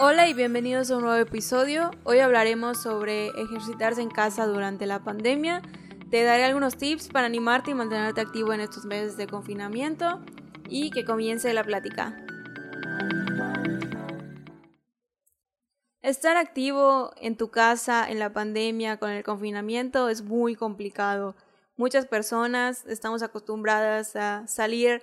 Hola y bienvenidos a un nuevo episodio. Hoy hablaremos sobre ejercitarse en casa durante la pandemia. Te daré algunos tips para animarte y mantenerte activo en estos meses de confinamiento y que comience la plática. Estar activo en tu casa en la pandemia con el confinamiento es muy complicado. Muchas personas estamos acostumbradas a salir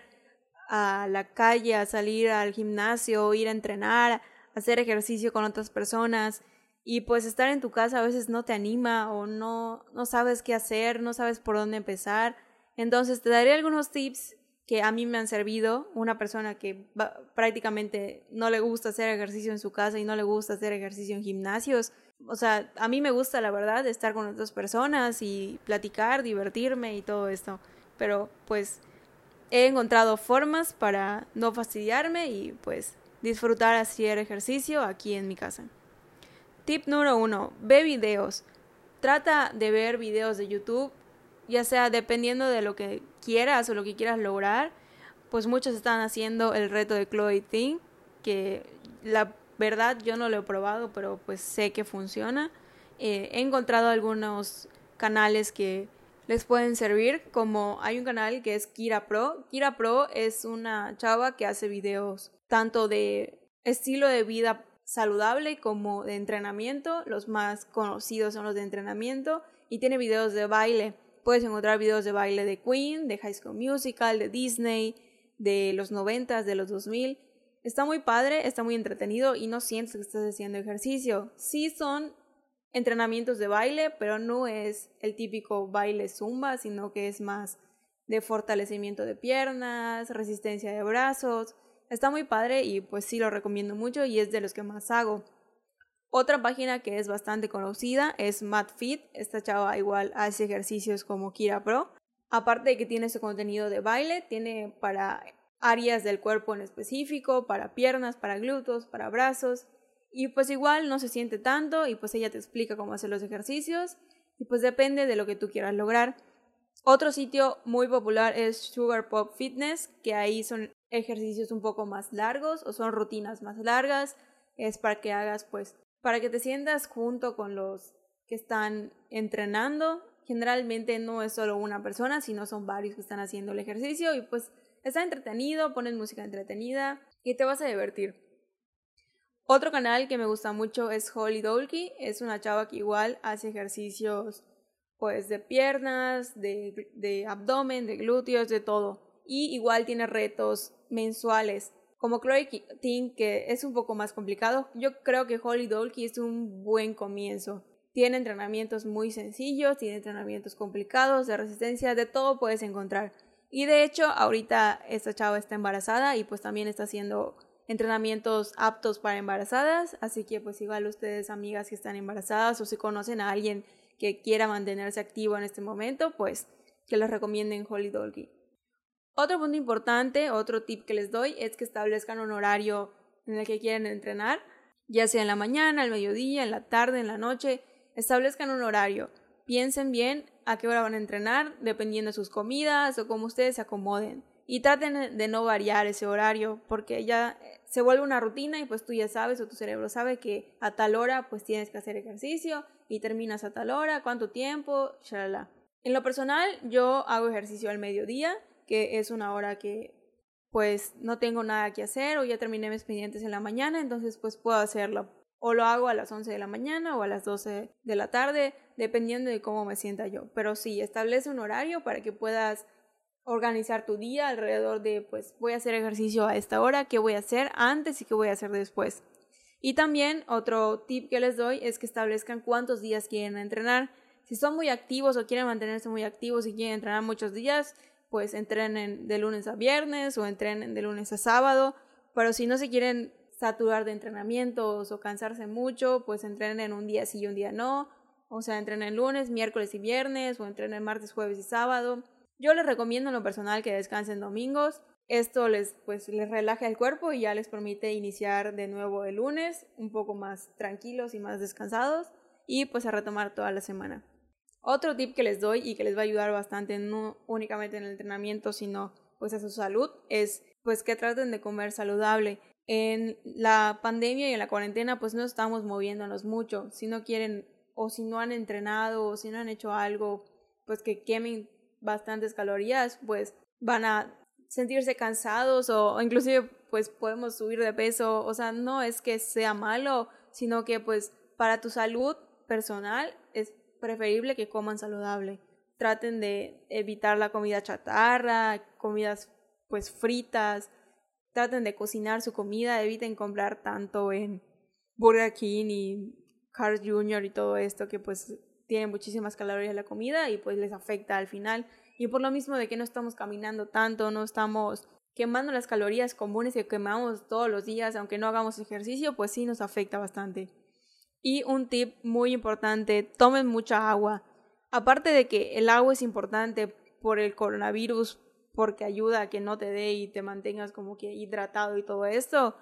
a la calle, a salir al gimnasio, ir a entrenar, hacer ejercicio con otras personas y pues estar en tu casa a veces no te anima o no, no sabes qué hacer, no sabes por dónde empezar. Entonces te daré algunos tips que a mí me han servido. Una persona que prácticamente no le gusta hacer ejercicio en su casa y no le gusta hacer ejercicio en gimnasios. O sea, a mí me gusta la verdad estar con otras personas y platicar, divertirme y todo esto. Pero pues he encontrado formas para no fastidiarme y pues disfrutar hacer ejercicio aquí en mi casa. Tip número uno, ve videos. Trata de ver videos de YouTube, ya sea dependiendo de lo que quieras o lo que quieras lograr. Pues muchos están haciendo el reto de Chloe Ting, que la verdad yo no lo he probado, pero pues sé que funciona. Eh, he encontrado algunos canales que les pueden servir, como hay un canal que es Kira Pro. Kira Pro es una chava que hace videos tanto de estilo de vida saludable como de entrenamiento. Los más conocidos son los de entrenamiento y tiene videos de baile. Puedes encontrar videos de baile de Queen, de High School Musical, de Disney, de los 90, de los 2000. Está muy padre, está muy entretenido y no sientes que estás haciendo ejercicio. Sí son entrenamientos de baile, pero no es el típico baile zumba, sino que es más de fortalecimiento de piernas, resistencia de brazos. Está muy padre y pues sí lo recomiendo mucho y es de los que más hago. Otra página que es bastante conocida es MadFit. Esta chava igual hace ejercicios como Kira Pro. Aparte de que tiene su contenido de baile, tiene para áreas del cuerpo en específico, para piernas, para glúteos, para brazos. Y pues igual no se siente tanto y pues ella te explica cómo hacer los ejercicios y pues depende de lo que tú quieras lograr. Otro sitio muy popular es Sugar Pop Fitness, que ahí son ejercicios un poco más largos o son rutinas más largas. Es para que hagas, pues, para que te sientas junto con los que están entrenando. Generalmente no es solo una persona, sino son varios que están haciendo el ejercicio y pues está entretenido, pones música entretenida y te vas a divertir. Otro canal que me gusta mucho es Holly Dolky, es una chava que igual hace ejercicios pues de piernas, de, abdomen, de glúteos, de todo. Y igual tiene retos mensuales. Como Chloe Ting, que es un poco más complicado, yo creo que Holly Dolky es un buen comienzo. Tiene entrenamientos muy sencillos, tiene entrenamientos complicados, de resistencia, de todo puedes encontrar. Y de hecho, ahorita esta chava está embarazada y pues también está haciendo entrenamientos aptos para embarazadas. Así que pues igual ustedes, amigas que están embarazadas o si conocen a alguien que quiera mantenerse activo en este momento, pues que les recomienden Holy Dolgy. Otro punto importante, otro tip que les doy es que establezcan un horario en el que quieren entrenar, ya sea en la mañana, al mediodía, en la tarde, en la noche, establezcan un horario. Piensen bien a qué hora van a entrenar, dependiendo de sus comidas o cómo ustedes se acomoden. Y traten de no variar ese horario, porque ya se vuelve una rutina y pues tú ya sabes o tu cerebro sabe que a tal hora pues tienes que hacer ejercicio y terminas a tal hora, cuánto tiempo, shalala. En lo personal, yo hago ejercicio al mediodía, que es una hora que pues no tengo nada que hacer o ya terminé mis pendientes en la mañana, entonces pues puedo hacerlo. O lo hago a las 11 de la mañana o a las 12 de la tarde, dependiendo de cómo me sienta yo. Pero sí, establece un horario para que puedas organizar tu día alrededor de, pues voy a hacer ejercicio a esta hora, qué voy a hacer antes y qué voy a hacer después. Y también otro tip que les doy es que establezcan cuántos días quieren entrenar. Si son muy activos o quieren mantenerse muy activos y quieren entrenar muchos días, pues entrenen de lunes a viernes o entrenen de lunes a sábado. Pero si no se quieren saturar de entrenamientos o cansarse mucho, pues entrenen un día sí y un día no. O sea, entrenen lunes, miércoles y viernes o entrenen martes, jueves y sábado. Yo les recomiendo en lo personal que descansen domingos esto les, pues, les relaja el cuerpo y ya les permite iniciar de nuevo el lunes un poco más tranquilos y más descansados y pues a retomar toda la semana. Otro tip que les doy y que les va a ayudar bastante no únicamente en el entrenamiento sino pues a su salud es pues que traten de comer saludable. en la pandemia y en la cuarentena pues no estamos moviéndonos mucho. Si no quieren o si no han entrenado o si no han hecho algo pues que quemen bastantes calorías, pues van a sentirse cansados o, inclusive pues podemos subir de peso. O sea, no es que sea malo, sino que pues para tu salud personal es preferible que coman saludable. Traten de evitar la comida chatarra, comidas pues fritas, traten de cocinar su comida, eviten comprar tanto en Burger King y Carl's Jr. y todo esto que pues tiene muchísimas calorías la comida y pues les afecta al final. Y por lo mismo de que no estamos caminando tanto, no estamos quemando las calorías comunes que quemamos todos los días, aunque no hagamos ejercicio, pues sí nos afecta bastante. Y un tip muy importante, tomen mucha agua. Aparte de que el agua es importante por el coronavirus, porque ayuda a que no te dé y te mantengas como que hidratado y todo esto,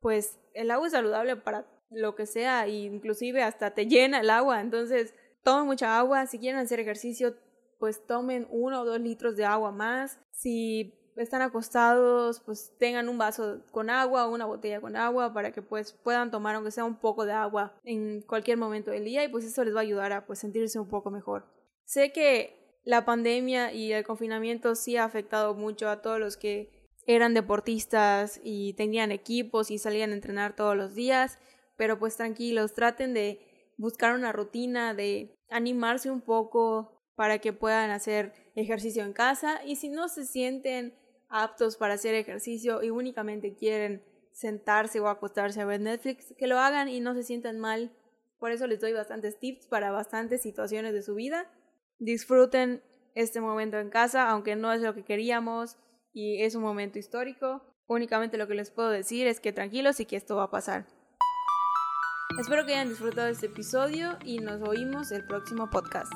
pues el agua es saludable para lo que sea e inclusive hasta te llena el agua. Entonces, tomen mucha agua. Si quieren hacer ejercicio, pues tomen uno o dos litros de agua más. Si están acostados, pues tengan un vaso con agua o una botella con agua para que pues puedan tomar aunque sea un poco de agua en cualquier momento del día y pues eso les va a ayudar a pues sentirse un poco mejor. Sé que la pandemia y el confinamiento sí ha afectado mucho a todos los que eran deportistas y tenían equipos y salían a entrenar todos los días, pero pues tranquilos, traten de buscar una rutina, de animarse un poco para que puedan hacer ejercicio en casa y si no se sienten aptos para hacer ejercicio y únicamente quieren sentarse o acostarse a ver Netflix, que lo hagan y no se sientan mal. Por eso les doy bastantes tips para bastantes situaciones de su vida Disfruten este momento en casa, aunque no es lo que queríamos y es un momento histórico. Únicamente lo que les puedo decir es que tranquilos y que esto va a pasar. Espero que hayan disfrutado este episodio y nos oímos el próximo podcast.